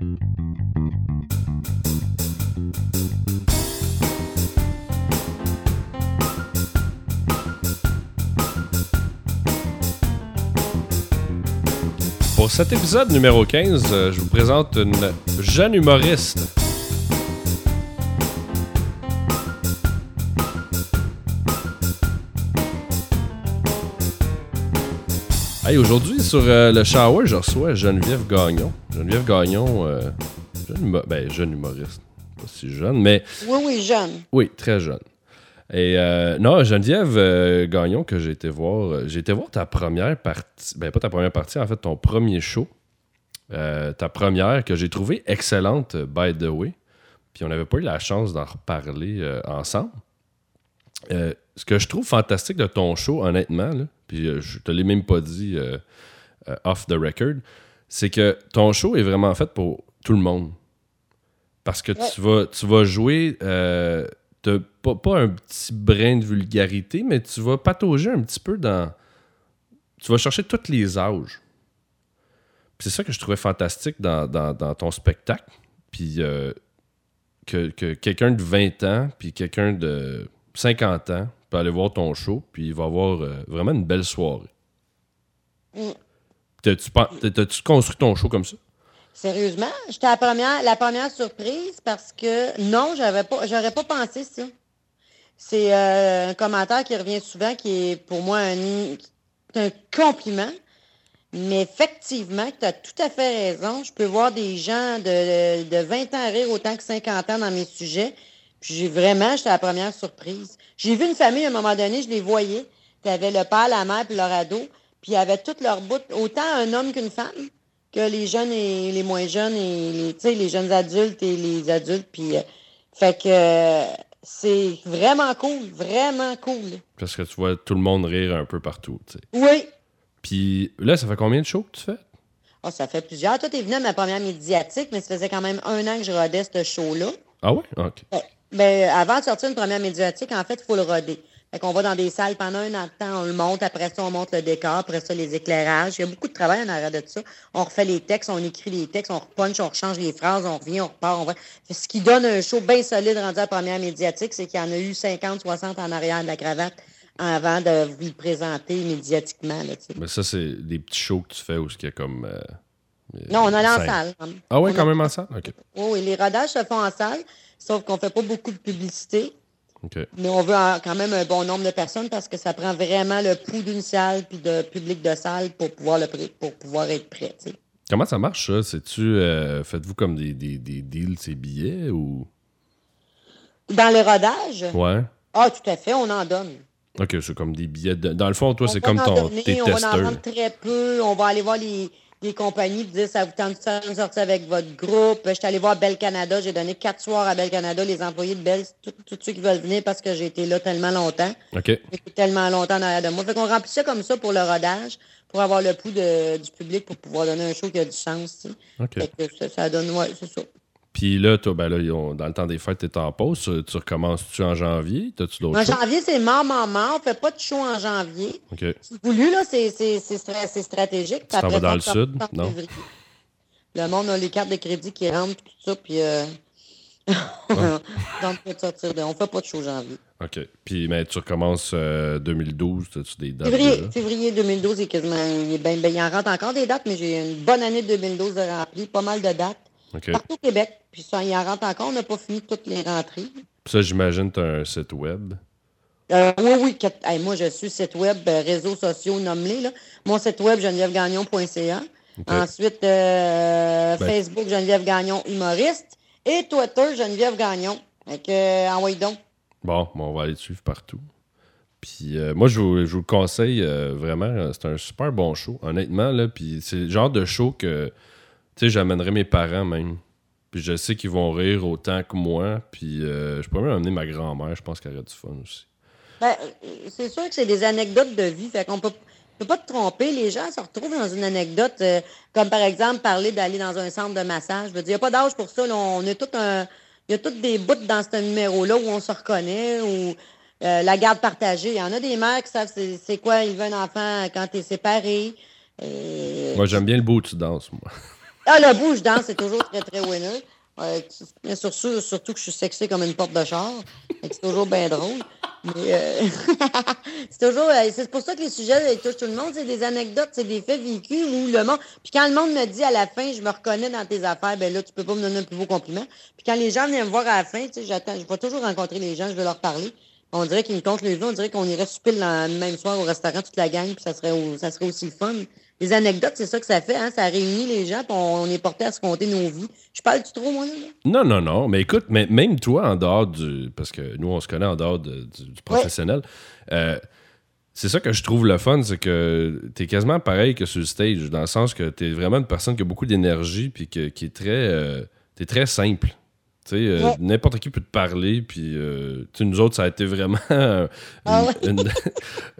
Pour cet épisode numéro 15, euh, je vous présente une jeune humoriste. Hey, aujourd'hui, sur euh, le shower, je reçois Geneviève Gagnon. Geneviève Gagnon, euh, jeune, humo- ben, jeune humoriste. Pas si jeune, mais Oui, oui, jeune. oui, très jeune. Et euh, non, Geneviève euh, Gagnon, que j'ai été voir, euh, j'ai été voir ta première partie, ben pas ta première partie, en fait, ton premier show. Euh, ta première que j'ai trouvée excellente, euh, by the way. Puis on n'avait pas eu la chance d'en reparler euh, ensemble. Euh, ce que je trouve fantastique de ton show, honnêtement, là, puis euh, je te l'ai même pas dit euh, euh, off the record, c'est que ton show est vraiment fait pour tout le monde. Parce que Ouais. tu, vas, tu vas jouer, euh, pas, pas un petit brin de vulgarité, mais tu vas patauger un petit peu dans. Tu vas chercher tous les âges. Puis c'est ça que je trouvais fantastique dans, dans- dans ton spectacle. Puis que, que quelqu'un de 20 ans, puis quelqu'un de 50 ans peut aller voir ton show, puis il va avoir euh, vraiment une belle soirée. Mm. T'as-tu construit ton show comme ça? Sérieusement, j'étais la première, la première surprise parce que non, j'avais pas, j'aurais pas pensé ça. C'est euh, un commentaire qui revient souvent, qui est pour moi un, un compliment. Mais effectivement, tu as tout à fait raison. Je peux voir des gens de, de 20 ans rire autant que 50 ans dans mes sujets. Puis j'ai vraiment, j'étais la première surprise. J'ai vu une famille à un moment donné, je les voyais. Tu avais le père, la mère, puis leur ado. Puis ils avaient toutes leurs bouts, autant un homme qu'une femme, que les jeunes et les moins jeunes, et les, les jeunes adultes et les adultes. Puis, euh, fait que euh, c'est vraiment cool, vraiment cool. Parce que tu vois tout le monde rire un peu partout. tu sais. Oui, Puis là, ça fait combien de shows que tu fais? Ah, ça fait plusieurs. Toi, t'es venu à ma première médiatique, mais ça faisait quand même un an que je rodais ce show-là. Ah ouais? Ok. Ben, avant de sortir une première médiatique, en fait, il faut le roder. Fait qu'on va dans des salles pendant un an de temps, on le monte, après ça, on monte le décor, après ça, les éclairages. Il y a beaucoup de travail en arrière de ça. On refait les textes, on écrit les textes, on repunch, on rechange les phrases, on revient, on repart, on va. Ce qui donne un show bien solide rendu à la première médiatique, c'est qu'il y en a eu 50, 60 en arrière de la cravate avant de vous le présenter médiatiquement. Là. Mais ça, c'est des petits shows que tu fais où il y a comme. euh, non, on allait en salle. Ah On quand même en salle? Ok. Oui, oui, les rodages se font en salle, sauf qu'on fait pas beaucoup de publicité. Ok. Mais on veut quand même un bon nombre de personnes parce que ça prend vraiment le pouls d'une salle puis de public de salle pour pouvoir, le pour pouvoir être prêt. Comment ça marche, ça? C'est-tu. euh, Faites-vous comme des, des, des deals, ces billets ou? Dans le rodage, Ouais. ah, tout à fait, on en donne. Ok, c'est comme des billets. de- Dans le fond, toi, c'est comme ton, donner, tes on va en testeurs. vendre très peu. On va aller voir les, les compagnies et dire ça vous tente de sortie avec votre groupe? Je suis allé voir Belle Canada. J'ai donné quatre soirs à Belle Canada. Les employés de Belle, tous ceux qui veulent venir parce que j'ai été là tellement longtemps. Ok. Tellement longtemps en arrière de moi. Fait qu'on remplit ça comme ça pour le rodage, pour avoir le pouls de- du public, pour pouvoir donner un show qui a du sens. tu sais. Ok. Fait que ça, ça donne, ouais, c'est ça. Puis là, toi, ben là, dans le temps des fêtes, t'es en pause. Tu, tu recommences-tu en janvier? T'as-tu d'autres En janvier, c'est mort, mort, mort. On fait pas de show en janvier. Ok. Si voulu, là, c'est, c'est, c'est, stra- c'est stratégique. Tu t'en vas dans le sud? Non. février. Le monde a les cartes de crédit qui rentrent, tout ça, puis euh... Donc, on fait pas de show janvier. Ok. Puis, mais tu recommences euh, 2012. T'as-tu des dates? Février, février 2012, il, est quasiment, il, ben, ben, il en rentre encore des dates, mais j'ai une bonne année de 2012 de rempli, pas mal de dates. Partout au Québec. Puis ça, il en rentre encore. On n'a pas fini toutes les rentrées. Puis ça, j'imagine, t'as un site web. Euh, oui, oui. que- hey, moi, je suis site web, euh, réseaux sociaux, nomme-les. Mon site web, genevièvegagnon.ca. Ok. Ensuite, euh, Ben- Facebook, Geneviève Gagnon, humoriste. Et Twitter, Geneviève Gagnon. Fait euh, envoyez donc. Bon, bon, on va aller te suivre partout. Puis euh, moi, je vous, je vous le conseille euh, vraiment. C'est un super bon show, honnêtement. Là, puis c'est le genre de show que, tu sais, j'amènerais mes parents même. Puis je sais qu'ils vont rire autant que moi. Puis euh, je pourrais même amener ma grand-mère. Je pense qu'elle aurait du fun aussi. Ben, c'est sûr que c'est des anecdotes de vie. Fait qu'on peut, peut pas te tromper. Les gens se retrouvent dans une anecdote, euh, comme par exemple parler d'aller dans un centre de massage. Je veux dire, il n'y a pas d'âge pour ça. là. On est tout un. Il y a toutes des bouts dans ce numéro-là où on se reconnaît, ou euh, la garde partagée. Il y en a des mères qui savent c'est quoi il veut un enfant quand tu es séparé. Moi, j'aime bien le beau tu danses, moi. Ah, le bouge danse, c'est toujours très, très winner. Sur- surtout que je suis sexy comme une porte de char. C'est toujours bien drôle. Euh, c'est toujours. euh, c'est pour ça que les sujets touchent tout le monde. C'est des anecdotes, c'est des faits vécus où le monde. Puis quand le monde me dit à la fin, je me reconnais dans tes affaires, ben là, tu peux pas me donner un plus beau compliment. Puis quand les gens viennent me voir à la fin, j'attends. Je vais toujours rencontrer les gens, je vais leur parler. On dirait qu'ils me comptent les jours, on dirait qu'on irait souper le même soir au restaurant toute la gang, puis ça serait, ça serait aussi fun. Les anecdotes, c'est ça que ça fait, hein? Ça réunit les gens, puis on, est porté à se compter nos vies. Je parle du trop, moi, là? Non, non, non. Mais écoute, mais même toi, en dehors du. Parce que nous, on se connaît en dehors de- du, du professionnel. euh, c'est ça que je trouve le fun, c'est que t'es quasiment pareil que sur le stage, dans le sens que t'es vraiment une personne qui a beaucoup d'énergie, puis que- qui est très. euh, t'es très simple. Tu sais, euh, Ouais. n'importe qui peut te parler, puis euh, nous autres, ça a été vraiment une, Ah ouais. une-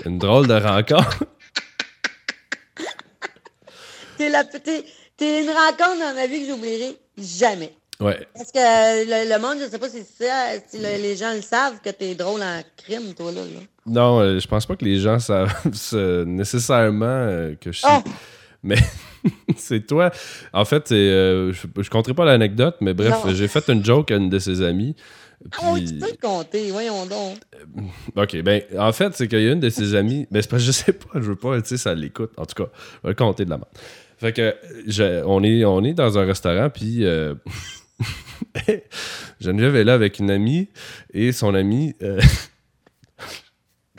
une drôle de rencontre. T'es la, t'es, t'es une rencontre dans ma vie que j'oublierai jamais. Ouais. Parce que euh, le, le monde, je sais pas si, ça, si le- les gens le savent que t'es drôle en crime, toi, là. là. Non, euh, je pense pas que les gens savent euh, nécessairement euh, que je suis. Oh! Mais c'est toi. En fait, c'est, euh, je, je compterai pas l'anecdote, mais bref, j'ai fait une joke à une de ses amies. Ah puis- tu peux le compter, voyons donc. Ok, ben, en fait, c'est qu'il y a une de ses amies. Ben, c'est parce que je sais pas, je veux pas, tu sais, ça l'écoute. En tout cas, je vais le compter de la main. Fait que, je- on, est, on est dans un restaurant, puis euh, Geneviève est là avec une amie, et son amie. euh,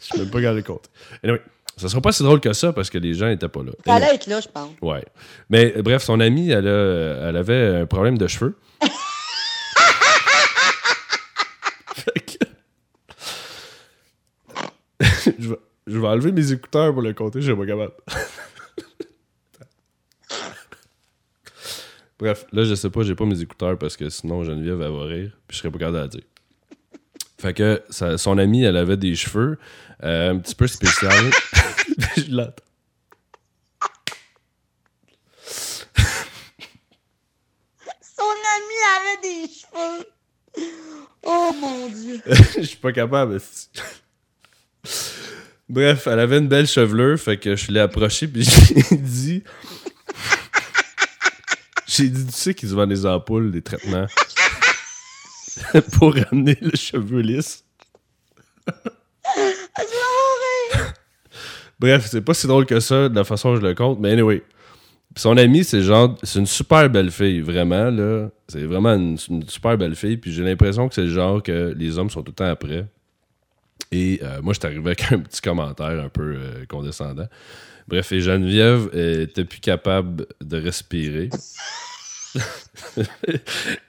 je sais même pas garder compte. Anyway, ça sera pas si drôle que ça parce que les gens étaient pas là. Ça Anyway. allait être là, je pense. Ouais. Mais bref, son amie, elle, a- elle avait un problème de cheveux. Que- je, vais, je vais enlever mes écouteurs pour le compter, je suis pas capable. Bref, là, je sais pas, j'ai pas mes écouteurs parce que sinon Geneviève, elle va rire, puis je serais pas capable de la dire. Fait que sa- son amie, elle avait des cheveux euh, un petit peu spéciaux. je l'entends. Son ami avait des cheveux. Oh mon Dieu. Je suis pas capable. Bref, elle avait une belle chevelure, fait que je l'ai approchée puis j'ai dit. J'ai dit, tu sais qu'ils vendent des ampoules, des traitements pour ramener le cheveu lisse. Mourir. Bref, c'est pas si drôle que ça de la façon dont je le compte, mais anyway. Son amie, c'est genre, c'est une super belle fille, vraiment, là. C'est vraiment une, une super belle fille, puis j'ai l'impression que c'est le genre que les hommes sont tout le temps après. Et euh, moi, je suis arrivé avec un petit commentaire un peu euh, condescendant. Bref, et Geneviève euh, était plus capable de respirer.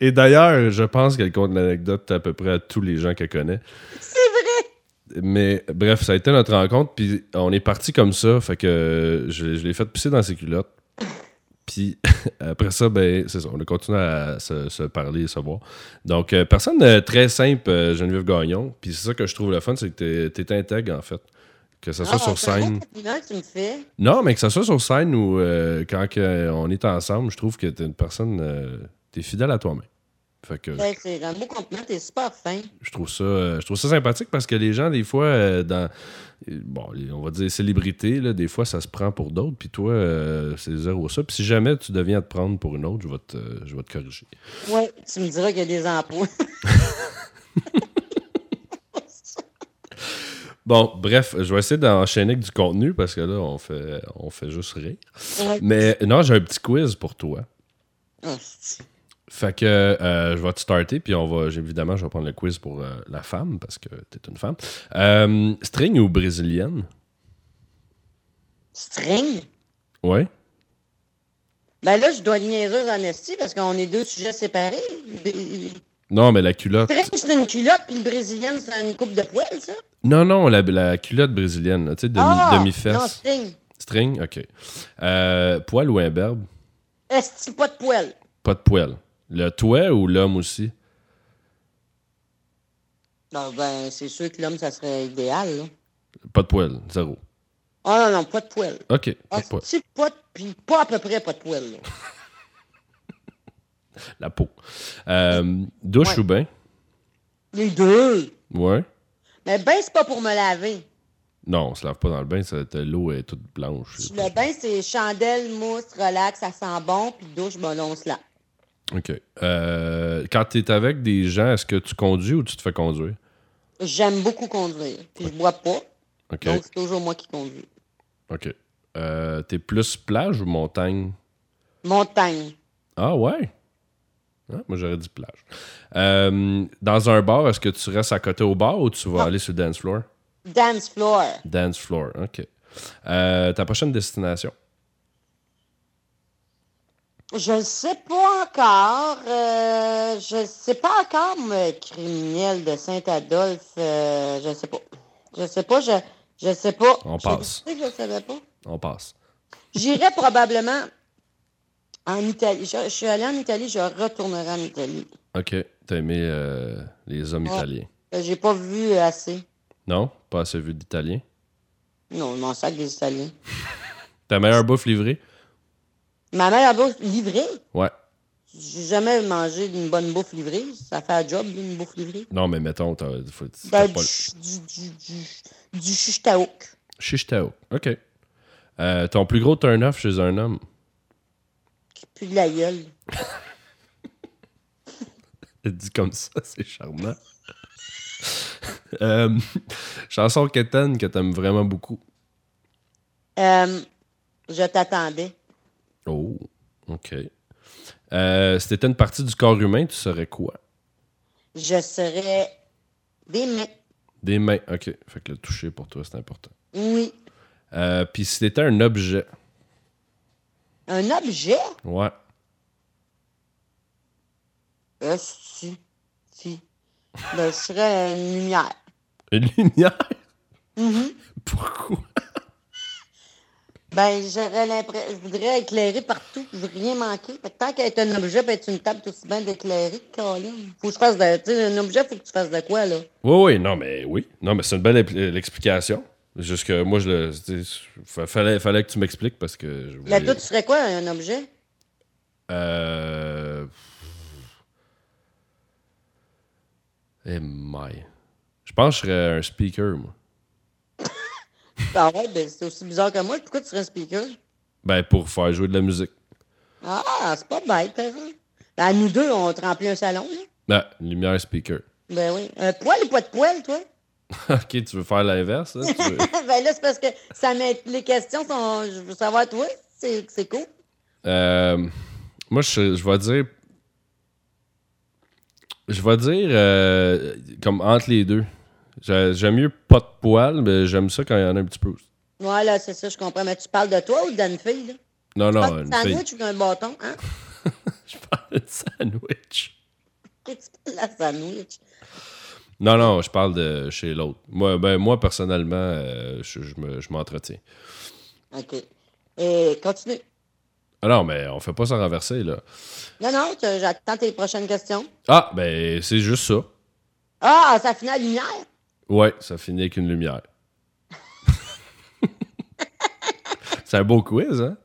et d'ailleurs, je pense qu'elle compte l'anecdote à peu près à tous les gens qu'elle connaît. C'est vrai. Mais bref, ça a été notre rencontre, puis on est parti comme ça, fait que je, je l'ai fait pisser dans ses culottes. Puis après ça, ben, c'est ça, on a continué à se, se parler et se voir. Donc, euh, personne de très simple, euh, Geneviève Gagnon. Puis c'est ça que je trouve le fun, c'est que t'es- t'es intègre, en fait. Que ça soit Ah, sur scène. tu me fais. Non, mais que ça soit sur scène ou euh, quand on est ensemble, je trouve que t'es une personne. euh, t'es fidèle à toi-même. Fait que Ouais, C'est un beau compliment, t'es super fin. je trouve ça euh, je trouve ça sympathique parce que les gens des fois euh, dans bon on va dire célébrités là, des fois ça se prend pour d'autres puis toi euh, c'est zéro ça puis si jamais tu deviens à te prendre pour une autre je vais te je vais te corriger Ouais, tu me diras qu'il y a des emplois. bon bref je vais essayer d'enchaîner avec du contenu parce que là on fait on fait juste rire Ouais. mais non j'ai un petit quiz pour toi Ah, fait que euh, je vais te starter puis on va évidemment je vais prendre le quiz pour euh, la femme parce que t'es une femme Euh, string ou brésilienne? String? ouais Ben là, je dois niaiseuse en esti parce qu'on est deux sujets séparés. String, non mais la culotte c'est une culotte, puis le brésilien, c'est une coupe de poêle, ça? Non, non, la, la culotte brésilienne, tu sais, demi, Ah! demi-fesse. Non, string. String, ok. Poil ou imberbe? Esti, pas de poêle. Pas de poil. Le toi ou l'homme aussi? Non, ben, c'est sûr que l'homme, ça serait idéal, là. Pas de poil, zéro. Ah non, non, pas de poêle. Ok, pas de poil. Esti, pas. Puis pas à peu près pas de poêle, là. La peau. Euh, douche Ouais. ou bain? Les deux. Ouais. Mais ben, c'est pas pour me laver. Non, on se lave pas dans le bain, l'eau est toute blanche. Le bain, c'est chandelle, mousse, relax, ça sent bon, puis douche, là, on se lave. Ok. Euh, quand tu es avec des gens, est-ce que tu conduis ou tu te fais conduire? J'aime beaucoup conduire. Puis je bois pas. OK. Donc, c'est toujours moi qui conduis. OK. Euh, T'es plus plage ou montagne? Montagne. Ah ouais? Ah, moi, j'aurais dit plage. Euh, dans un bar, est-ce que tu restes à côté au bar ou tu vas Non. aller sur le dance floor? Dance floor. Dance floor, OK. Euh, ta prochaine destination? Je ne sais pas encore. euh, je ne sais pas encore, moi, criminel de Saint-Adolphe. euh, je ne sais pas. Je sais pas. Je je sais pas. On passe. dit que je ne savais pas. On passe. J'irai probablement en Italie. Je, je suis allée en Italie, je retournerai en Italie. OK. T'as aimé euh, les hommes Ouais. italiens? J'ai pas vu assez. Non? Pas assez vu d'italien? Non, je m'en sac des Italiens. Ta meilleure bouffe livrée? Ma mère a bouffe livrée. Ouais. J'ai jamais mangé d'une bonne bouffe livrée. Ça fait un job, une bouffe livrée. Non, mais mettons, t'as, faut, t'as Ben, pas du, du, du, du. Shish. OK. Euh, ton plus gros turn-off chez un homme? qui pue de la gueule. Dit comme ça, c'est charmant. Euh, chanson quétaine que t'aimes vraiment beaucoup? Euh, je t'attendais. Oh, OK. Euh, si t'étais une partie du corps humain, tu serais quoi? Je serais des mains. Des mains. OK. Fait que le toucher pour toi, c'est important. Oui. Euh, Puis si t'étais un objet? Un objet? Ouais. Euh, si. Si. Ben, je serais une lumière. Une lumière? Mhm. Pourquoi? Ben, j'aurais l'impression. Je voudrais éclairer partout. Je veux rien manquer. Fait que tant qu'être un objet, peut être une table tout aussi bien d'éclairer que Colin. Faut que je fasse de. Tu sais, un objet, faut que tu fasses de quoi, là? Oui, oui, non, mais oui. Non, mais c'est une belle ép- l'explication. Juste que moi, je le. Fallait, fallait que tu m'expliques parce que. Je Là, voulais- toi, tu serais quoi, un objet? Euh. Eh, my. Je pense que je serais un speaker, moi. Ah ouais, ben, c'est aussi bizarre que moi. Pourquoi tu serais speaker? Ben, pour faire jouer de la musique. Ah, c'est pas bête, par exemple. Ben, nous deux, on te remplit un salon, là. Ah, lumière speaker. Ben oui. Un poil ou pas de poil, toi? ok, tu veux faire l'inverse, hein? Tu veux- ben là, c'est parce que ça met... les questions sont. Je veux savoir, toi, c'est c'est cool. Euh, moi, je, je vais dire. Je vais dire euh, comme entre les deux. J'ai- J'aime mieux pas de poils, mais j'aime ça quand il y en a un petit peu. Ouais, là, c'est ça, je comprends. Mais tu parles de toi ou d'une fille, là? Non, Tu non, parles une fille. sandwich ou d'un bâton, hein? Je parle de sandwich. Qu'est-ce que tu parles de sandwich? Non, non, je parle de chez l'autre. Moi, ben, moi personnellement, euh, je, je me- je m'entretiens. OK. Et continue. Ah non, mais on fait pas ça renverser, là. Non, non, j'attends tes prochaines questions. Ah, ben, c'est juste ça. Ah, ça finit à la lumière? Ouais, ça finit avec une lumière. c'est un beau quiz, hein?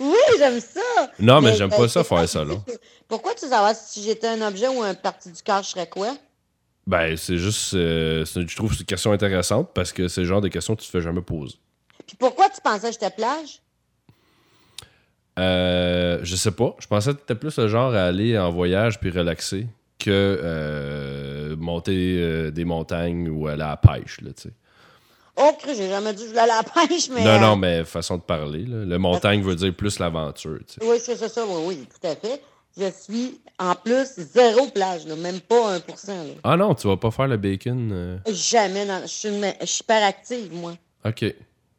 Oui, j'aime ça. Non, mais, j'aime euh, pas ça faire ça, là. Pourquoi tu savoir si j'étais un objet ou un partie du corps, je serais quoi? Ben, c'est juste. euh, je trouve que c'est une question intéressante parce que c'est le genre de questions que tu te fais jamais poser. Puis pourquoi tu pensais que j'étais plage? Euh, je sais pas. Je pensais que t'étais plus le genre à aller en voyage puis relaxer que euh, monter euh, des montagnes ou aller à la pêche, là, tu sais. Oh, j'ai jamais dit que je voulais aller à la pêche, mais. Non, euh, non, mais façon de parler, là. Le montagne veut dire plus l'aventure, tu sais. Oui, c'est ça, ça, oui, oui, tout à fait. Je suis, en plus, zéro plage, là, même pas 1%. Là. Ah non, tu vas pas faire le bacon? euh, Jamais. Je, suis une- je suis hyper active, moi. Ok.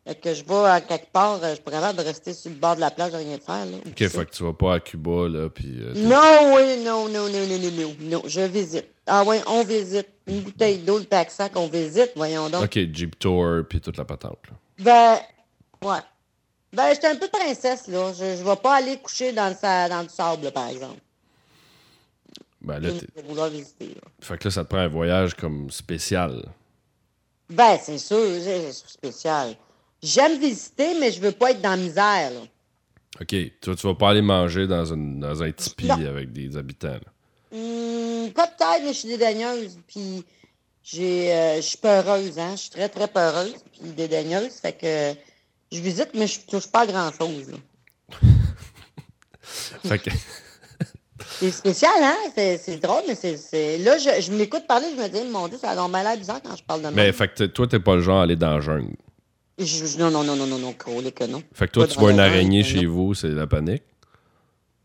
Fait que je vais à quelque part, je pourrais capable de rester sur le bord de la plage et rien faire. Là. Ok, fait que tu vas pas à Cuba, là, puis... euh, Non, oui, non, non, non, non, non, non, non, je visite. Ah oui, on visite. Une bouteille d'eau, le pack-sac, on visite, voyons donc. Ok, Jeep Tour, puis toute la patente, là. Ben, ouais. Ben, j'étais un peu princesse, là. Je, je vais pas aller coucher dans le, sa- dans le sable, là, par exemple. Ben là, Je t'es- vais vouloir visiter, là. fait que là, ça te prend un voyage comme spécial. Ben, c'est sûr, c'est c'est spécial. J'aime visiter, mais je veux pas être dans la misère, là. Ok, toi, tu vas pas aller manger dans, une, dans un tipi Non. avec des habitants, là. Pas peut-être, mais je suis dédaigneuse, puis j'ai, euh, je suis peureuse, hein. Je suis très, très peureuse, puis dédaigneuse, fait que je visite, mais je touche pas à grand-chose. Fait que... C'est spécial, hein? C'est drôle, mais c'est-. Là, je, je m'écoute parler, je me dis, mon Dieu, ça a l'air bizarre quand je parle de Mais même. fait que toi, t'es pas le genre à aller dans la jungle. Je- non, non, non, non, non, non, crôler que non. Fait que toi, Pas tu vois une araignée non. chez vous, c'est la panique?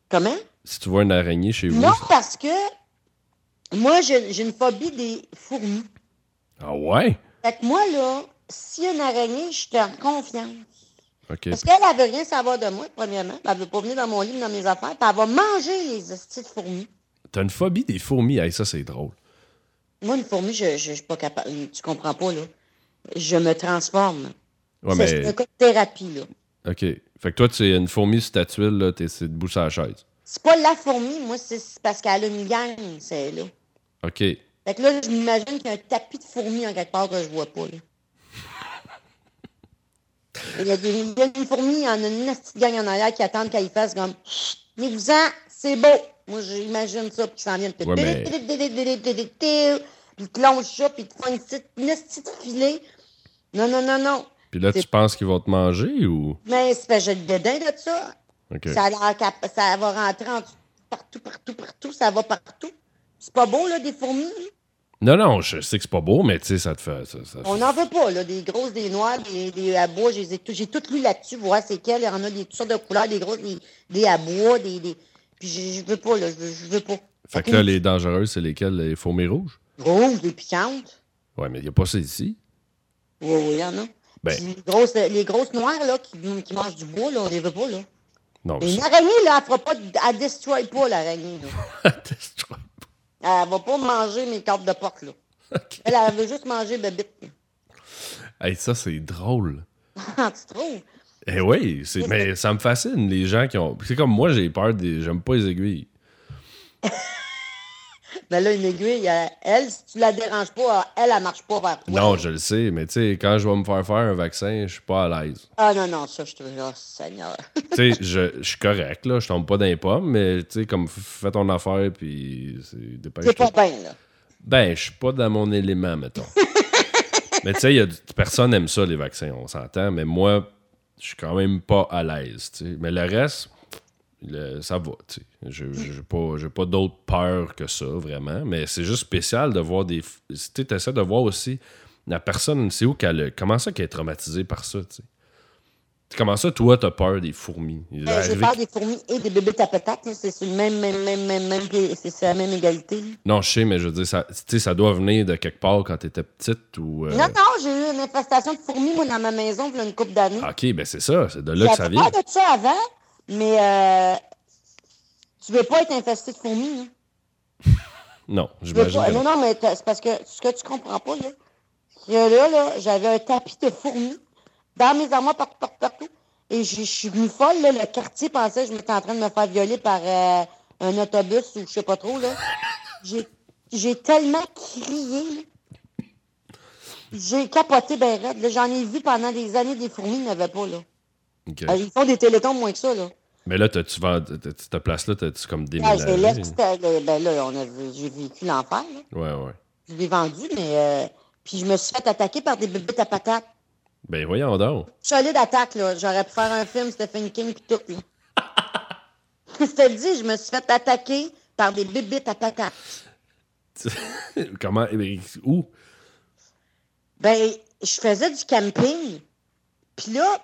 Comment? Si tu vois une araignée chez vous. Non, parce que moi, j'ai une phobie des fourmis. Ah ouais? Fait que moi, là, a une araignée, je suis en confiance. Ok. Parce qu'elle, elle veut rien savoir de moi, premièrement. Elle veut pas venir dans mon lit, dans mes affaires. Puis elle va manger les hosties de fourmis. T'as une phobie des fourmis? Hey, ça, c'est drôle. Moi, une fourmi, je, je, je suis pas capable. Tu comprends pas, là. Je me transforme. Ouais, C'est mais. un cas de thérapie, là. Ok. Fait que toi, tu es une fourmi sur ta tuile, là, t'es c'est debout sur la chaise. C'est pas la fourmi, moi, c'est parce qu'elle a une gang, c'est là. Ok. Fait que là, je m'imagine qu'il y a un tapis de fourmis en quelque part que je vois pas, là. Il y, a des, il y a une fourmi, il y en a une petite gang en arrière qui attendent qu'elle fasse comme Mais vous en, c'est beau. Moi, j'imagine ça, puis ils s'en viennent. Puis ils te longent ça, puis ils te font une petite, une petite filet. Non, non, non, non. Puis là, tu penses qu'ils vont te manger ou? Mais c'est que j'ai le dédain de ça. Ça, ça va rentrer en- partout, partout, partout. Ça va partout. C'est pas beau, là, des fourmis. Non, non, je sais que c'est pas beau, mais tu sais, ça te fait. Ça, ça- On n'en veut pas, là. Des grosses, des noires, des, des abois. J'ai tout, tout lu là-dessus. Voir c'est quelles. Il y en a des toutes sortes de couleurs, des grosses, des, des abois, des. des... Puis je, je veux pas, là. Je, veux- je veux pas. Fait que là, les dangereuses, c'est lesquelles? Les fourmis rouges? Rouges, des piquantes. Ouais, mais il a pas ça ici. Oui, oui, il y en a. Ben. Les grosses, les grosses noires, là, qui, qui mangent du bois, là, on les veut pas, là. Non, Et une araignée, là, elle fera pas. Elle destroy pas, l'araignée, là. c'est. Elle va pas manger mes cartes de porte, là. Elle, elle veut juste manger bébite. Hey, ça, c'est drôle. Ah, tu trouves? Eh oui, c'est... mais ça me fascine, les gens qui ont. C'est comme moi, j'ai peur des. J'aime pas les aiguilles. Mais là, une aiguille, elle, si tu la déranges pas, elle, elle marche pas vers toi. Non, je le sais, mais tu sais, quand je vais me faire faire un vaccin, je suis pas à l'aise. Ah non, non, ça, je te oh, Seigneur. tu sais, je, je suis correct, là, je tombe pas dans les pommes, mais tu sais, comme fais ton affaire, puis c'est pas bien, là. Ben, je suis pas dans mon élément, mettons. mais tu sais, personne aime ça, les vaccins, on s'entend, mais moi, je suis quand même pas à l'aise, tu sais. Mais le reste, le- ça va, tu sais. Je- J'ai pas, j'ai pas d'autre peur que ça, vraiment, mais c'est juste spécial de voir des... f- Tu sais, essaies de voir aussi la personne, c'est où qu'elle... Comment ça qu'elle est traumatisée par ça, tu sais. Comment ça, toi, t'as peur des fourmis? Euh, J'ai arrivé peur des fourmis et des bébés tapetats. là. C'est sur le même, même, même, même, c'est la même égalité. Non, je sais, mais je veux dire, ça, ça doit venir de quelque part quand t'étais petite ou. euh, Non, non, j'ai eu une infestation de fourmis, moi, dans ma maison, il y a une couple d'années. Ok, ben c'est ça, c'est de là que ça J'avais vient. peur de ça avant, mais euh, tu veux pas être infesté de fourmis, là. Non, veux j'imagine. pas- Non, non. mais c'est parce que ce que tu comprends pas, là, c'est que là, là, j'avais un tapis de fourmis dans mes armoires partout, partout, partout. Et je suis venue folle, là. Le quartier pensait que je m'étais en train de me faire violer par euh, un autobus ou je sais pas trop, là. J'ai, tellement crié. J'ai capoté ben raide. J'en ai vu pendant des années des fourmis, il n'y avait pas, là. Euh, Ils font des télétons moins que ça, là. Mais là, tu vas. Cette place-là, t'as-tu comme Ah, déménagé? c'était- ben là, on a, j'ai vécu l'enfer, là. Ouais, ouais. Je l'ai vendu, mais... euh, puis je me suis fait attaquer par des bébés à patates. Ben voyons donc. Solide attaque, là. J'aurais pu faire un film Stephen King pis tout, là. je te le dis, je me suis fait attaquer par des bébites à patates. Comment. Où? Ben, je faisais du camping. Puis là,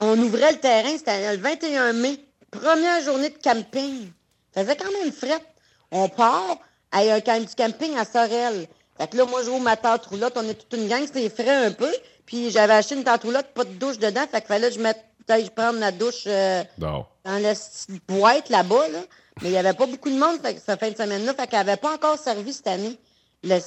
on ouvrait le terrain, c'était le 21 mai. Première journée de camping. Faisait quand même fret. On part à un camp du camping à Sorel. Fait que là, moi, je roule ma tente roulotte. On est toute une gang, c'était frais un peu. Puis j'avais acheté une tente roulotte, pas de douche dedans. Fait qu'il fallait que je mette, que je prendre la douche euh, dans la petite boîte là-bas, là. Mais il n'y avait pas beaucoup de monde fait que cette fin de semaine-là. Fait qu'elle n'avait pas encore servi cette année, la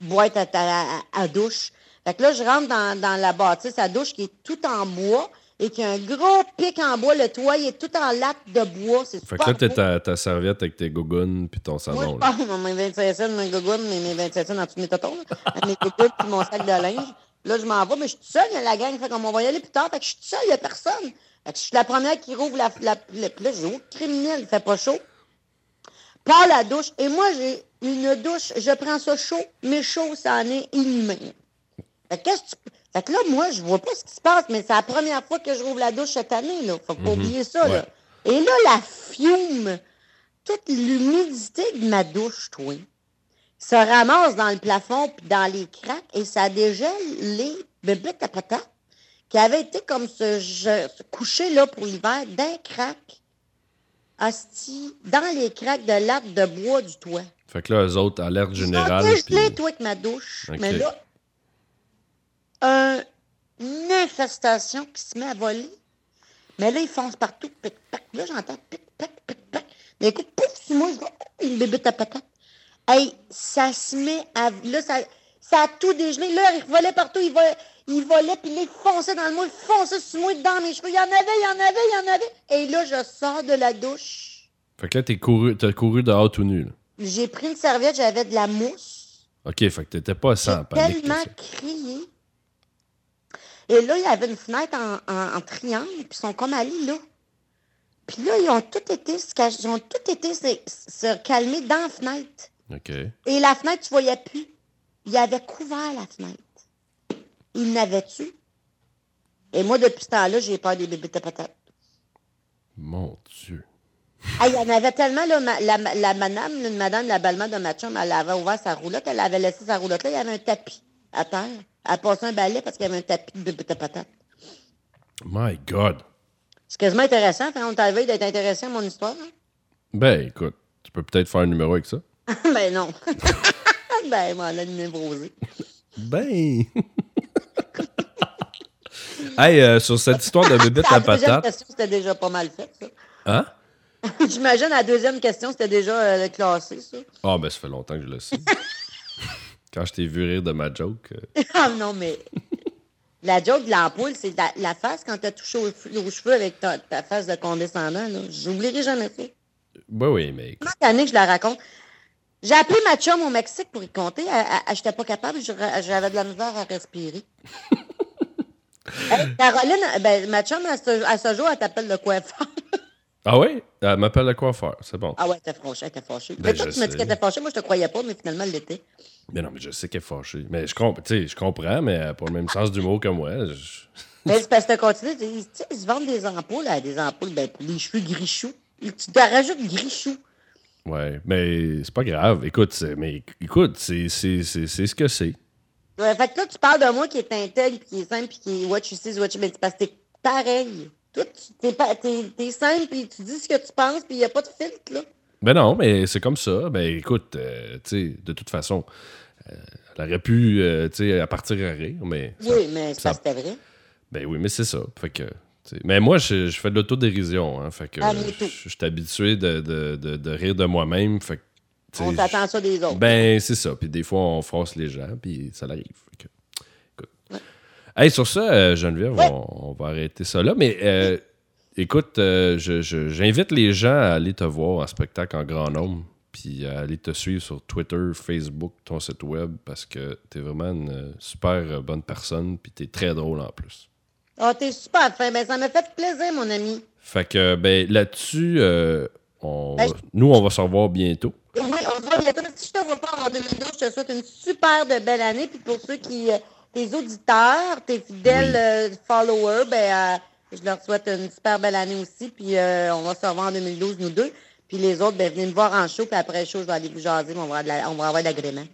boîte à, à- à douche. Fait que là, je rentre dans, dans la bâtisse à douche qui est tout en bois et qui a un gros pic en bois. Le toit il est tout en latte de bois. C'est Fait que là, t'as ta, ta serviette avec tes gougounes puis ton Moi, je là. parle de mes 25 cents, mes gougounes, mes, mes 27 cents en dessous de mes totons, là. mes gougounes puis mon sac de linge. Là, je m'en vais, mais je suis toute seule, la gang. Fait qu'on va y aller plus tard. Fait que je suis toute seule, il n'y a personne. Fait que je suis la première qui rouvre la... la, la puis là, j'ai oh, criminel, il fait pas chaud. Par la douche. Et moi, j'ai une douche, je prends ça chaud, mais chaud, ça en est inhumain. Fait que, qu'est-ce que tu- fait que là, moi, je vois pas ce qui se passe, mais c'est la première fois que je rouvre la douche cette année, là. Faut pas oublier ça, là. Et là, la fume toute l'humidité de ma douche, toi, se ramasse dans le plafond puis dans les craques et ça dégèle les bébés à patates qui avaient été comme ce, je- ce couché là pour l'hiver d'un crack. Asti, dans les craques de latte de bois du toit. Fait que là, eux autres, alerte générale. Sont puis- toi, avec ma douche. Mais là, une infestation qui se met à voler. Mais là, ils foncent partout. Pic, pac. Là, j'entends pic, pac, pic, pac. Mais écoute, pouf, sur moi, je vois, oh, une bébé à patate. Hey, ça se met à. Là, ça, ça a tout dégelé. Là, il volait partout. Il volait, il volait puis là, il fonçait dans le moule, il fonçait sur moi, dans mes cheveux. Il y en avait, il y en avait, il y en avait. Et là, je sors de la douche. Fait que là, t'es couru, t'as couru dehors tout nu. là. J'ai pris une serviette, j'avais de la mousse. OK, fait que t'étais pas sans J'ai panique. tellement là, ça. crié. Et là, il y avait une fenêtre en, en- en triangle, puis ils sont comme allés là. Puis là, ils ont tout été, ils ont tout été se, se calmer dans la fenêtre. OK. Et la fenêtre, tu voyais plus. Il avait couvert la fenêtre. Il n'avait-tu? Et moi, depuis ce temps-là, j'ai peur des bébés de patates. Mon Dieu. Ah, il y en avait tellement, là, ma- la, la madame, là, madame, la belle-mère de ma chum, elle avait ouvert sa roulotte, elle avait laissé sa roulotte là, il y avait un tapis à terre. Elle passait un balai parce qu'il y avait un tapis de patates. My God. C'est quasiment intéressant, fait, on arrivé d'être intéressé à mon histoire. hein? Ben, écoute, tu peux peut-être faire un numéro avec ça. ben non. ben, moi, elle a névrosé. Ben. hey, euh, sur cette histoire de bébé La à deuxième patate. question, c'était déjà pas mal fait, ça. Hein? J'imagine la deuxième question, c'était déjà euh, classé, ça. Ah, ben, ça fait longtemps que je le sais. Quand je t'ai vu rire de ma joke. euh, Ah non, mais la joke de l'ampoule, c'est la, la face quand t'as touché aux, aux cheveux avec ta, ta face de condescendant. là. J'oublierai jamais ça. Ben oui, mais d'années que je la raconte? J'ai appelé ma chum au Mexique pour y compter. Elle- J'étais pas capable, je- j'avais de la misère à respirer. Hey, Caroline, ben, ma chum, à ce, à ce jour, elle t'appelle le coiffeur. Ah oui? Elle m'appelle le coiffeur, c'est bon. Ah ouais, était fâchée, était fâchée. Ben, mais toi, tu m'as dit qu'elle était fâchée, moi je te croyais pas, mais finalement elle l'était. Mais non, mais je sais qu'elle est fâchée. Mais je, comp- je comprends, mais elle a pas le même sens d'humour que moi. Je- Mais c'est parce que tu continues, tu sais, ils se vendent des ampoules, des ampoules, ben, pour les cheveux gris-choux. Tu te rajoutes gris-chou. Ouais, mais c'est pas grave. Écoute, c'est- mais écoute, c'est ce que c'est. Ouais, fait que là, tu parles de moi qui est intègre, puis qui est simple, puis qui est what you see is what you... Mais c'est parce que t'es pareil. Toi, tu- t'es simple, puis tu dis ce que tu penses, puis il n'y a pas de filtre, là. Ben non, mais c'est comme ça. Ben écoute, euh, tu sais, de toute façon, euh, elle aurait pu, euh, tu sais, à partir à rire, mais. ça- Oui, mais ça- c'était vrai. Ben oui, mais c'est ça. Fait que. Mais moi, je, je fais de l'autodérision. Hein, fait que Ah, je, suis habitué de, de, de, de rire de moi-même. Fait que. On t'attend ça des autres. Ben, c'est ça. Puis des fois, on force les gens, puis ça l'arrive. Que. Hey, sur ça, euh, Geneviève, Ouais. on, on va arrêter ça là. Mais euh, écoute, euh, j'invite les gens à aller te voir en spectacle en grand nombre, puis à aller te suivre sur Twitter, Facebook, ton site web, parce que t'es vraiment une super bonne personne, puis t'es très drôle en plus. Ah, t'es super fin. Ben, ça m'a fait plaisir, mon ami. Fait que, ben, là-dessus, euh, on Ben, nous, on va se revoir bientôt. Oui, on se voit bientôt. Si je te vois pas en 2012, je te souhaite une super de belle année. Puis pour ceux qui, euh, tes auditeurs, tes fidèles euh, followers, ben, euh, je leur souhaite une super belle année aussi. Puis euh, on va se revoir en 2012, nous deux. Puis les autres, ben, venez me voir en show. Puis après le show, je vais aller vous jaser. mais On va avoir de la- on va avoir de l'agrément.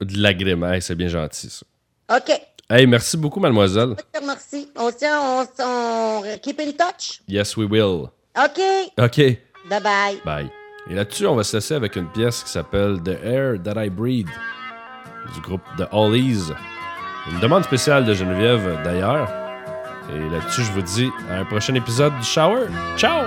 De l'agrément, Hey, c'est bien gentil, ça. OK. Hey, merci beaucoup, mademoiselle. Remercie. On tient, on, on keep in touch? Yes, we will. OK. OK. Bye bye. Bye. Et là-dessus, on va se laisser avec une pièce qui s'appelle The Air That I Breathe du groupe The Hollies. Une demande spéciale de Geneviève d'ailleurs. Et là-dessus, je vous dis à un prochain épisode du Shower. Ciao!